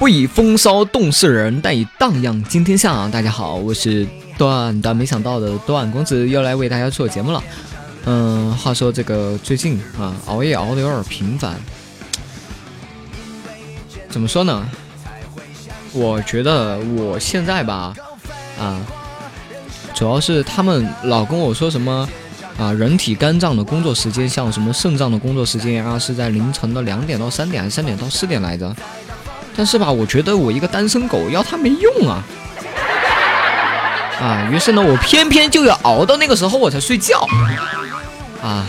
不以风骚动世人，但以荡漾惊天下。大家好，我是段段没想到的段公子，又来为大家做节目了。嗯，话说这个最近啊，熬夜熬的有点频繁。怎么说呢？我觉得我现在吧，啊，主要是他们老跟我说什么啊，人体肝脏的工作时间，像什么肾脏的工作时间啊，是在凌晨的两点到三点，还是三点到四点来着？但是吧，我觉得我一个单身狗要它没用啊，啊，于是呢，我偏偏就要熬到那个时候我才睡觉，啊，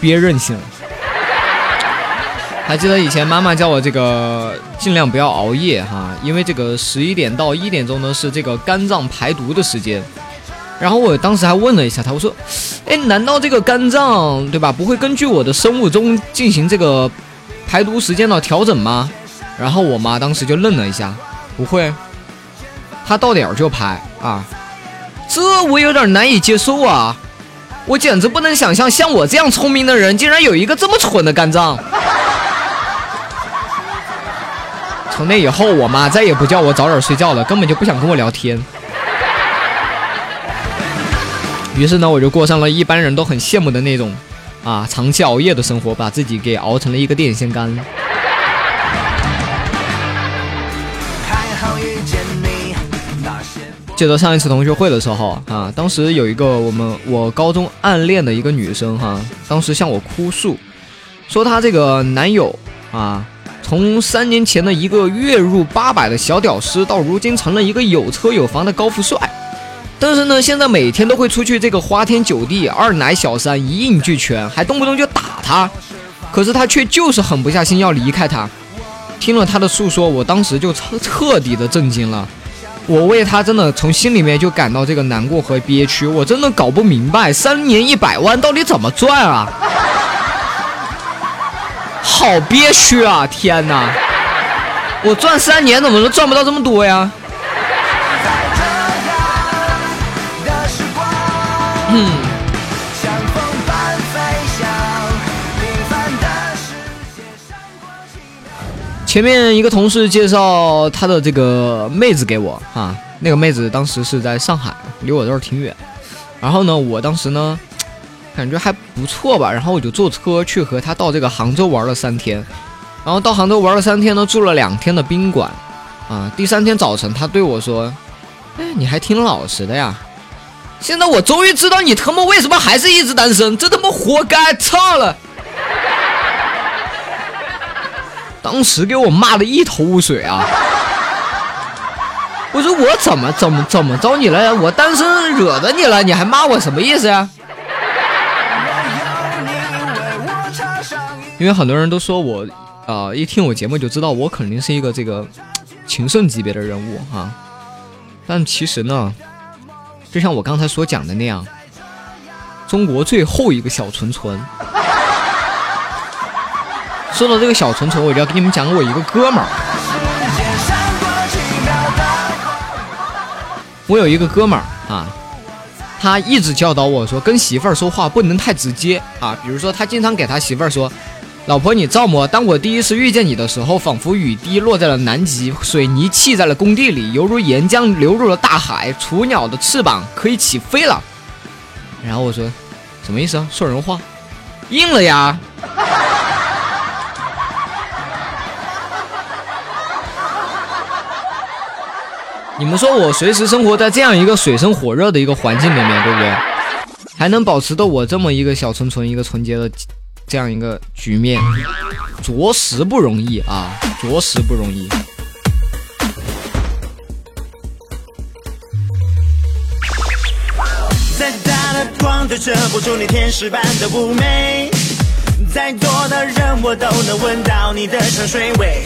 憋任性。还记得以前妈妈叫我这个尽量不要熬夜哈，因为这个十一点到一点钟呢是这个肝脏排毒的时间。然后我当时还问了一下他，我说，哎，难道这个肝脏对吧不会根据我的生物钟进行这个排毒时间的调整吗？然后我妈当时就愣了一下，不会，她到点儿就拍啊，这我有点难以接受啊，我简直不能想象，像我这样聪明的人，竟然有一个这么蠢的肝脏。从那以后，我妈再也不叫我早点睡觉了，根本就不想跟我聊天。于是呢，我就过上了一般人都很羡慕的那种啊，长期熬夜的生活，把自己给熬成了一个电线杆。记得上一次同学会的时候啊，当时有一个我们我高中暗恋的一个女生哈，当时向我哭诉，说她这个男友啊，从三年前的一个月入八百的小屌丝，到如今成了一个有车有房的高富帅，但是呢，现在每天都会出去这个花天酒地，二奶小三一应俱全，还动不动就打她，可是他却就是狠不下心要离开他。听了他的诉说，我当时就彻彻底的震惊了。我为他真的从心里面就感到这个难过和憋屈，我真的搞不明白三年一百万到底怎么赚啊！好憋屈啊！天哪，我赚三年怎么都赚不到这么多呀？嗯。前面一个同事介绍他的这个妹子给我啊，那个妹子当时是在上海，离我这儿挺远。然后呢，我当时呢，感觉还不错吧。然后我就坐车去和他到这个杭州玩了三天。然后到杭州玩了三天呢，住了两天的宾馆。啊，第三天早晨，他对我说：“哎，你还挺老实的呀。现在我终于知道你他妈为什么还是一直单身，这他妈活该！操了！”当时给我骂的一头雾水啊！我说我怎么怎么怎么着你了？我单身惹着你了？你还骂我什么意思呀？因为很多人都说我啊，一听我节目就知道我肯定是一个这个情圣级别的人物哈。但其实呢，就像我刚才所讲的那样，中国最后一个小纯纯。说到这个小纯纯，我就要给你们讲我一个哥们儿。我有一个哥们儿啊，他一直教导我说，跟媳妇儿说话不能太直接啊。比如说，他经常给他媳妇儿说：“老婆，你照么？当我第一次遇见你的时候，仿佛雨滴落在了南极，水泥砌在了工地里，犹如岩浆流入了大海，雏鸟的翅膀可以起飞了。”然后我说：“什么意思啊？说人话，硬了呀。”你们说我随时生活在这样一个水深火热的一个环境里面，对不对？还能保持的我这么一个小纯纯、一个纯洁的这样一个局面，着实不容易啊，着实不容易。再大的光都遮不住你天使般的妩媚，再多的人我都能闻到你的香水味。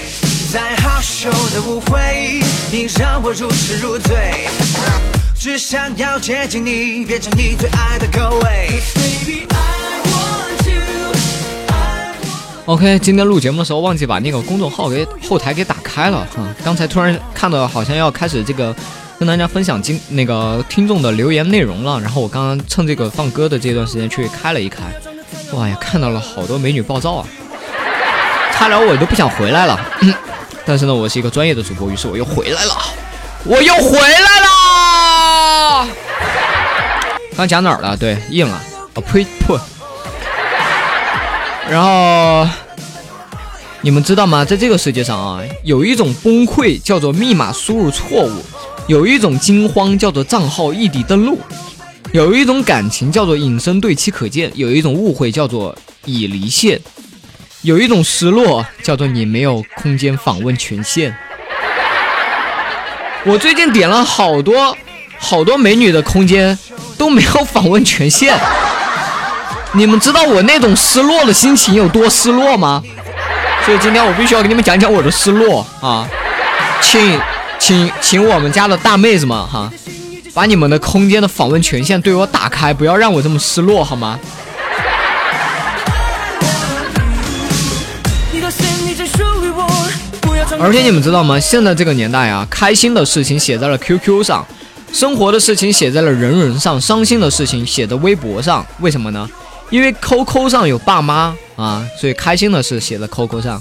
再好羞的误会，你让我如痴如醉，只想要接近你，变成你最爱的口味。OK，今天录节目的时候忘记把那个公众号给后台给打开了哈，刚才突然看到好像要开始这个跟大家分享今那个听众的留言内容了，然后我刚刚趁这个放歌的这段时间去开了一开，哇呀，看到了好多美女爆照啊，差点我都不想回来了。但是呢，我是一个专业的主播，于是我又回来了，我又回来了。刚讲哪儿了？对，硬了。哦呸破。然后你们知道吗？在这个世界上啊，有一种崩溃叫做密码输入错误，有一种惊慌叫做账号异地登录，有一种感情叫做隐身对其可见，有一种误会叫做已离线。有一种失落，叫做你没有空间访问权限。我最近点了好多好多美女的空间，都没有访问权限。你们知道我那种失落的心情有多失落吗？所以今天我必须要给你们讲讲我的失落啊！请请请我们家的大妹子们哈，把你们的空间的访问权限对我打开，不要让我这么失落好吗？而且你们知道吗？现在这个年代啊，开心的事情写在了 QQ 上，生活的事情写在了人人上，伤心的事情写在微博上。为什么呢？因为 QQ 上有爸妈啊，所以开心的事写在 QQ 上，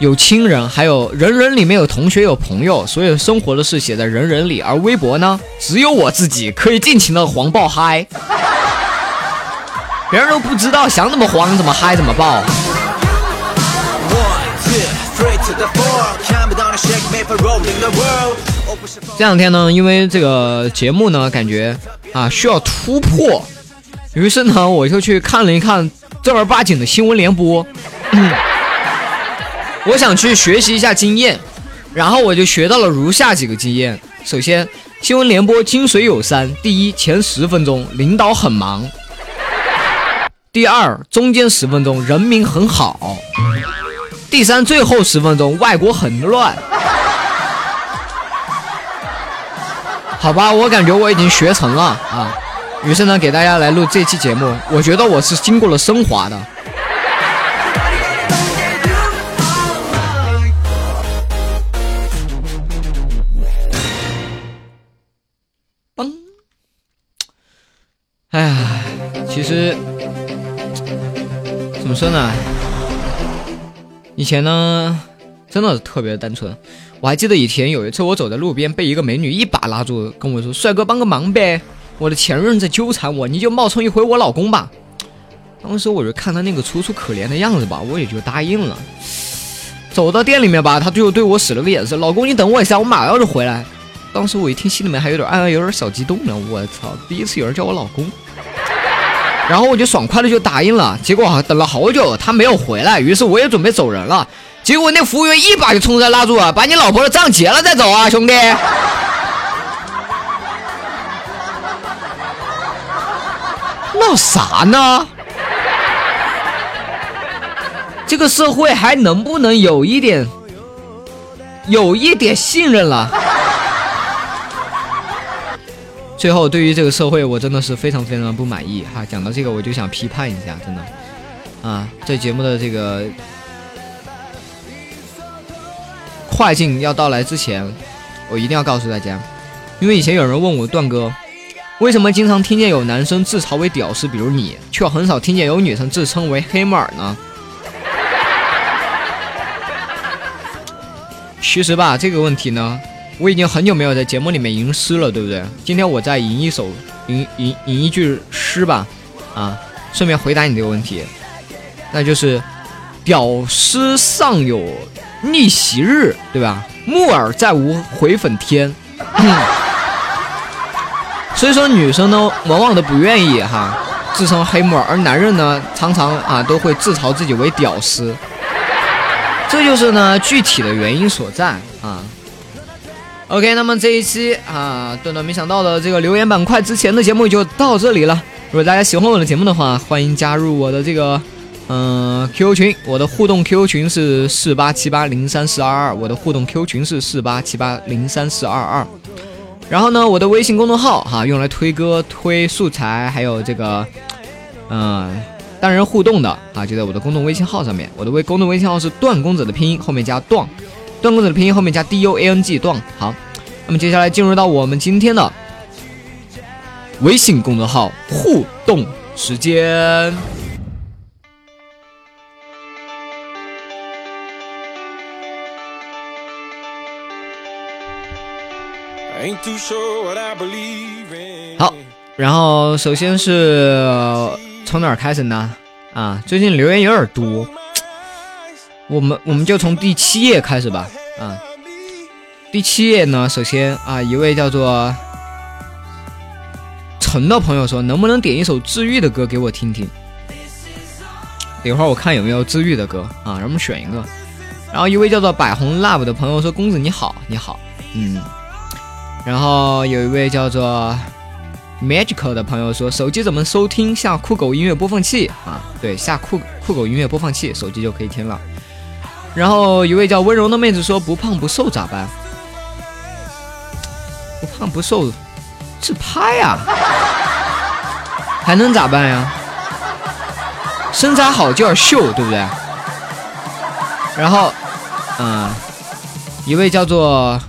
有亲人，还有人人里面有同学有朋友，所以生活的事写在人人里。而微博呢，只有我自己可以尽情的黄爆嗨，别人都不知道，想怎么黄怎么嗨怎么爆。这两天呢，因为这个节目呢，感觉啊需要突破，于是呢，我就去看了一看正儿八经的新闻联播。我想去学习一下经验，然后我就学到了如下几个经验：首先，新闻联播精髓有三：第一，前十分钟领导很忙；第二，中间十分钟人民很好。第三，最后十分钟，外国很乱。好吧，我感觉我已经学成了啊。于是呢，给大家来录这期节目，我觉得我是经过了升华的。嘣！哎呀，其实怎么说呢？以前呢，真的特别单纯。我还记得以前有一次，我走在路边，被一个美女一把拉住，跟我说：“帅哥，帮个忙呗，我的前任在纠缠我，你就冒充一回我老公吧。”当时我就看他那个楚楚可怜的样子吧，我也就答应了。走到店里面吧，他就对我使了个眼色：“老公，你等我一下，我马上就回来。”当时我一听，心里面还有点暗暗有点小激动呢。我操，第一次有人叫我老公。然后我就爽快的就答应了，结果等了好久他没有回来，于是我也准备走人了，结果那服务员一把就冲出来拉住了，把你老婆的账结了再走啊，兄弟！闹啥呢？这个社会还能不能有一点，有一点信任了？最后，对于这个社会，我真的是非常非常不满意哈。讲到这个，我就想批判一下，真的啊，这节目的这个快进要到来之前，我一定要告诉大家，因为以前有人问我段哥，为什么经常听见有男生自嘲为屌丝，比如你，却很少听见有女生自称为黑木耳呢？其实吧，这个问题呢。我已经很久没有在节目里面吟诗了，对不对？今天我再吟一首，吟吟吟一句诗吧，啊，顺便回答你这个问题，那就是“屌丝尚有逆袭日”，对吧？木耳再无回粉天。所以说，女生呢，往往都不愿意哈自称黑木耳，而男人呢，常常啊都会自嘲自己为屌丝，这就是呢具体的原因所在啊。OK，那么这一期啊，段段没想到的这个留言板块之前的节目就到这里了。如果大家喜欢我的节目的话，欢迎加入我的这个嗯 QQ 群，我的互动 QQ 群是四八七八零三四二二，我的互动 QQ 群是四八七八零三四二二。然后呢，我的微信公众号哈，用来推歌、推素材，还有这个嗯单人互动的啊，就在我的公众微信号上面。我的微公众微信号是段公子的拼音后面加段。段公子的拼音后面加 D U A N G 段。好，那么接下来进入到我们今天的微信公众号互动时间。好，然后首先是从哪儿开始呢？啊，最近留言有点多，我们我们就从第七页开始吧。啊，第七页呢，首先啊，一位叫做陈的朋友说，能不能点一首治愈的歌给我听听？等会儿我看有没有治愈的歌啊，让我们选一个。然后一位叫做百红 love 的朋友说，公子你好，你好，嗯。然后有一位叫做 magical 的朋友说，手机怎么收听？下酷狗音乐播放器啊，对，下酷酷狗音乐播放器，手机就可以听了。然后一位叫温柔的妹子说：“不胖不瘦咋办？不胖不瘦，自拍呀，还能咋办呀？身材好就要秀，对不对？”然后，嗯，一位叫做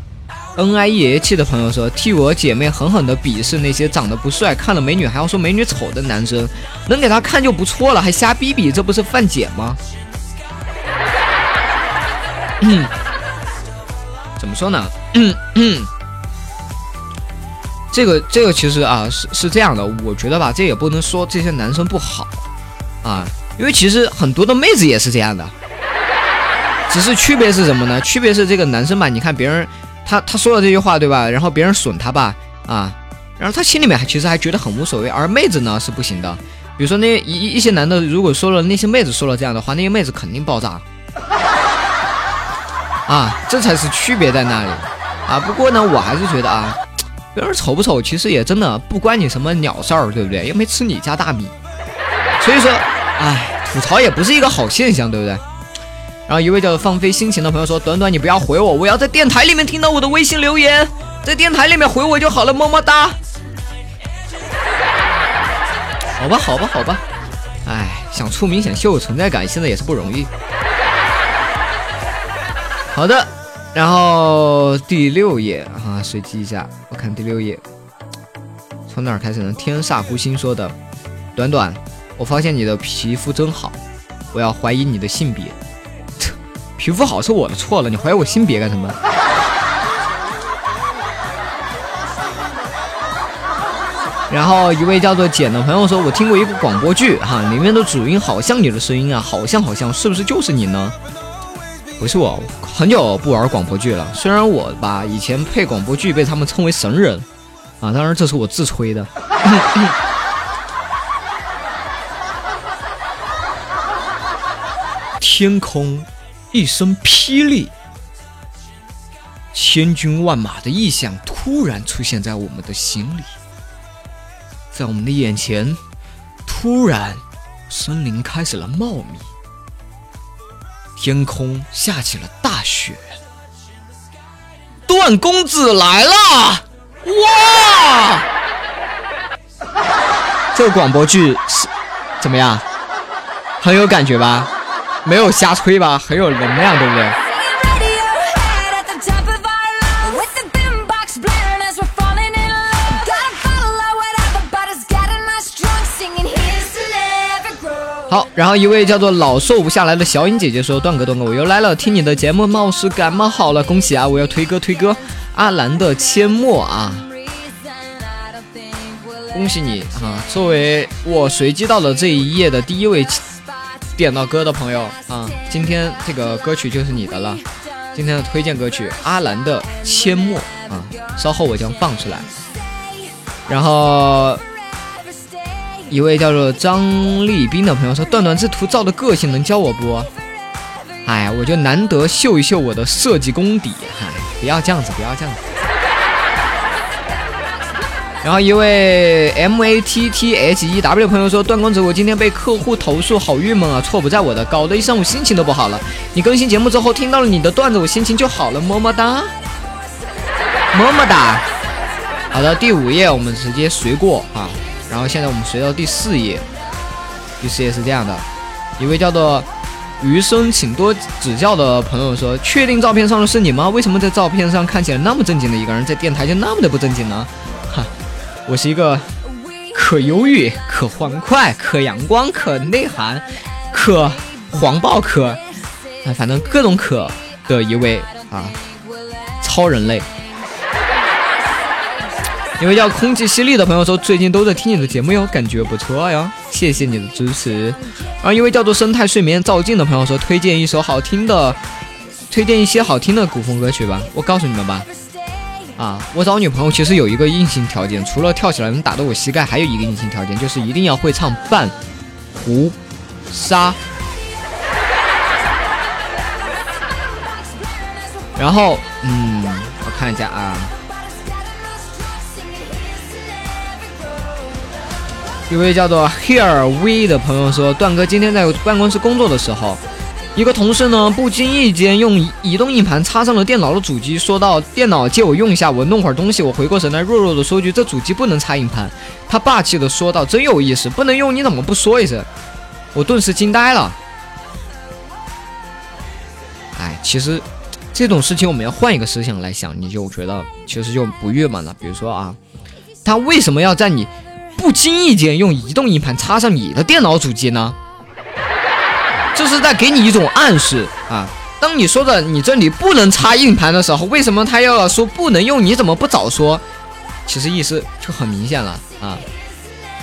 N I E H 的朋友说：“替我姐妹狠狠的鄙视那些长得不帅、看了美女还要说美女丑的男生，能给他看就不错了，还瞎逼逼，这不是犯贱吗？”嗯，怎么说呢？嗯嗯，这个这个其实啊是是这样的，我觉得吧，这也不能说这些男生不好啊，因为其实很多的妹子也是这样的，只是区别是什么呢？区别是这个男生吧，你看别人他他说了这句话对吧？然后别人损他吧啊，然后他心里面还其实还觉得很无所谓，而妹子呢是不行的。比如说那一一些男的如果说了那些妹子说了这样的话，那些妹子肯定爆炸。啊，这才是区别在那里啊！不过呢，我还是觉得啊，别人丑不丑，其实也真的不关你什么鸟事儿，对不对？又没吃你家大米，所以说，哎，吐槽也不是一个好现象，对不对？然后一位叫做放飞心情的朋友说：“短短你不要回我，我要在电台里面听到我的微信留言，在电台里面回我就好了，么么哒。”好吧，好吧，好吧，哎，想出名想秀存在感，现在也是不容易。好的，然后第六页啊，随机一下，我看第六页，从哪儿开始呢？天煞孤星说的，短短，我发现你的皮肤真好，我要怀疑你的性别。皮肤好是我的错了，你怀疑我性别干什么？然后一位叫做简的朋友说，我听过一个广播剧哈，里面的主音好像你的声音啊，好像好像，是不是就是你呢？不是我，很久不玩广播剧了。虽然我吧以前配广播剧被他们称为神人，啊，当然这是我自吹的。天空一声霹雳，千军万马的异象突然出现在我们的心里，在我们的眼前，突然森林开始了茂密。天空下起了大雪，段公子来了！哇，这个广播剧是怎么样？很有感觉吧？没有瞎吹吧？很有能量，对不对？好，然后一位叫做老瘦不下来的小影姐姐说：“段哥，段哥，我又来了，听你的节目，貌似感冒好了，恭喜啊！我要推歌推歌，阿兰的阡陌啊，恭喜你啊！作为我随机到了这一页的第一位点到歌的朋友啊，今天这个歌曲就是你的了，今天的推荐歌曲阿兰的阡陌啊，稍后我将放出来，然后。”一位叫做张立斌的朋友说：“段段这图照的个性能教我不？哎，我就难得秀一秀我的设计功底，嗨，不要这样子，不要这样子。”然后一位 M A T T H E W 朋友说：“段公子，我今天被客户投诉，好郁闷啊，错不在我的，搞得一上午心情都不好了。你更新节目之后，听到了你的段子，我心情就好了，么么哒，么么哒。好的，第五页我们直接随过啊。”然后现在我们随到第四页，第四页是这样的，一位叫做余生请多指教的朋友说：“确定照片上的是你吗？为什么在照片上看起来那么正经的一个人，在电台就那么的不正经呢？”哈，我是一个可忧郁、可欢快、可阳光、可内涵、可黄暴、可啊，反正各种可的一位啊，超人类。一位叫空气犀利的朋友说，最近都在听你的节目哟，感觉不错哟，谢谢你的支持。而一位叫做生态睡眠照镜的朋友说，推荐一首好听的，推荐一些好听的古风歌曲吧。我告诉你们吧，啊，我找女朋友其实有一个硬性条件，除了跳起来能打到我膝盖，还有一个硬性条件，就是一定要会唱半胡沙。然后，嗯，我看一下啊。一位叫做 Here We 的朋友说：“段哥今天在办公室工作的时候，一个同事呢不经意间用移动硬盘插上了电脑的主机，说到电脑借我用一下，我弄会儿东西。我回过神来，弱弱的说句：这主机不能插硬盘。他霸气的说道：真有意思，不能用你怎么不说一声？我顿时惊呆了。哎，其实这种事情我们要换一个思想来想，你就觉得其实就不郁闷了。比如说啊，他为什么要在你？”不经意间用移动硬盘插上你的电脑主机呢？这是在给你一种暗示啊！当你说的你这里不能插硬盘的时候，为什么他要说不能用？你怎么不早说？其实意思就很明显了啊，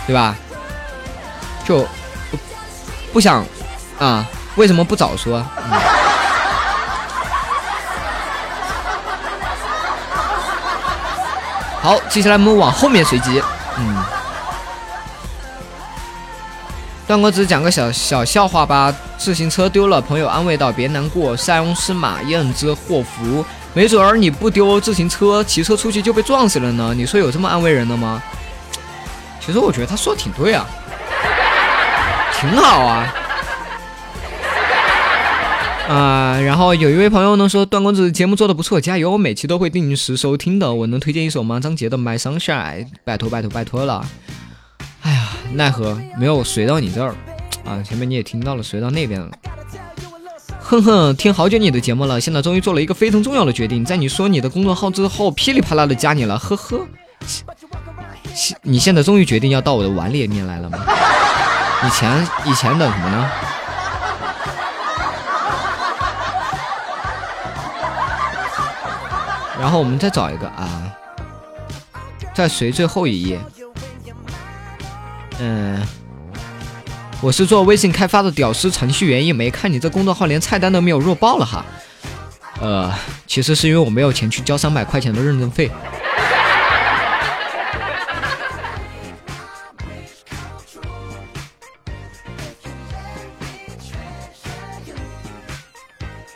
对吧？就不想啊？为什么不早说？嗯好，接下来我们往后面随机，嗯。段公子讲个小小笑话吧。自行车丢了，朋友安慰道：“别难过，塞翁失马，焉知祸福？没准儿你不丢自行车，骑车出去就被撞死了呢。你说有这么安慰人的吗？”其实我觉得他说的挺对啊，挺好啊。啊，然后有一位朋友呢说：“段公子节目做的不错，加油！我每期都会定时收听的。我能推荐一首吗？张杰的《My Sunshine》，拜托拜托拜托了。”奈何没有随到你这儿啊！前面你也听到了，随到那边了。哼哼，听好久你的节目了，现在终于做了一个非常重要的决定，在你说你的公众号之后，噼里啪啦的加你了，呵呵。你现在终于决定要到我的碗里面来了吗？以前以前等什么呢？然后我们再找一个啊，再随最后一页。嗯，我是做微信开发的屌丝程序员一枚，看你这公众号连菜单都没有，弱爆了哈。呃，其实是因为我没有钱去交三百块钱的认证费。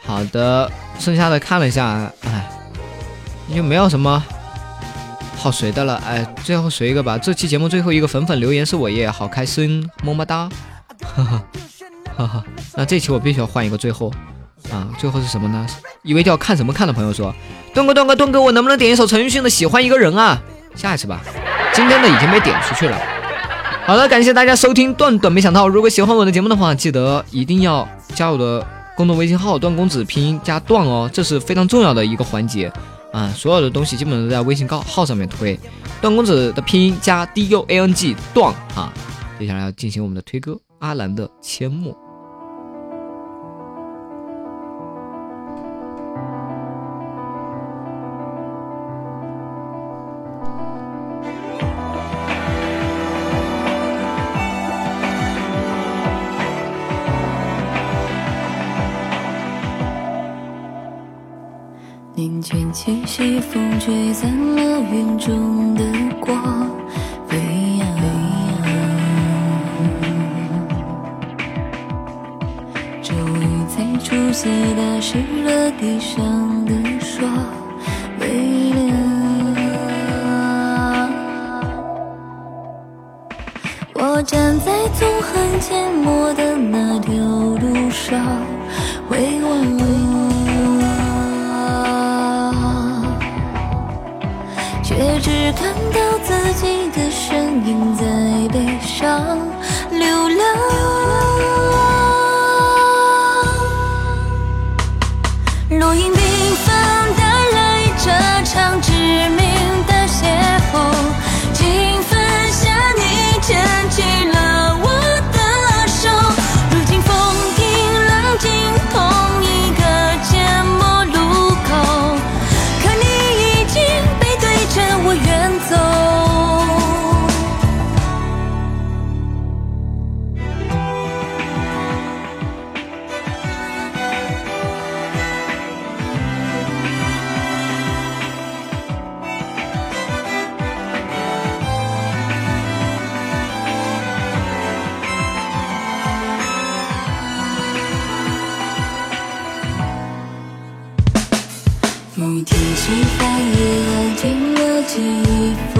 好的，剩下的看了一下，哎，就没有什么。好随的了，哎，最后随一个吧。这期节目最后一个粉粉留言是我耶，好开心，么么哒，哈哈哈哈。那这期我必须要换一个最后啊，最后是什么呢？一位叫看什么看的朋友说，段哥段哥段哥，我能不能点一首陈奕迅的《喜欢一个人》啊？下一次吧，今天的已经被点出去了。好的，感谢大家收听段段没想到，如果喜欢我的节目的话，记得一定要加我的公众微信号段公子拼音加段哦，这是非常重要的一个环节。啊，所有的东西基本都在微信号号上面推，段公子的拼音加 D U A N G 段啊，接下来要进行我们的推歌，阿兰的阡陌。气息，风吹散了云中的光，飞扬。终于在初色打湿了地上的霜，微凉。我站在纵横阡陌的那条路上，看到自己的身影在悲伤流浪。落英缤纷。雨停，起风也安静了记忆。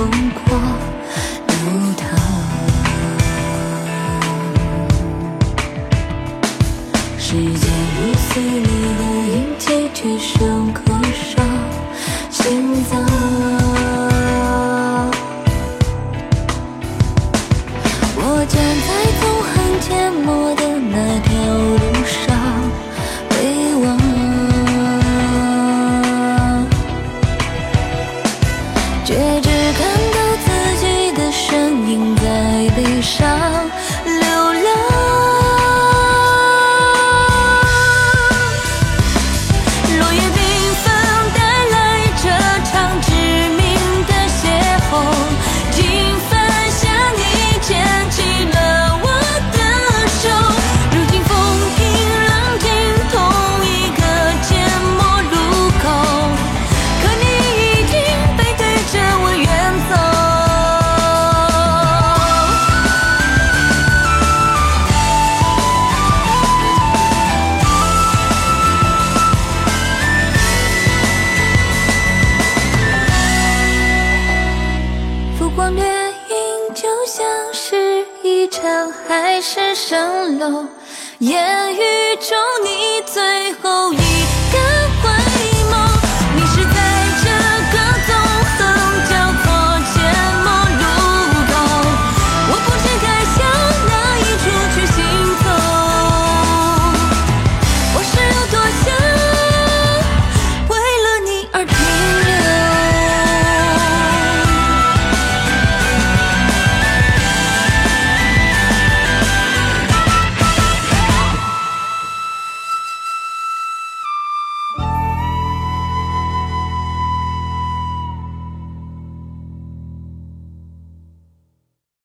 海市蜃楼烟雨中你最后一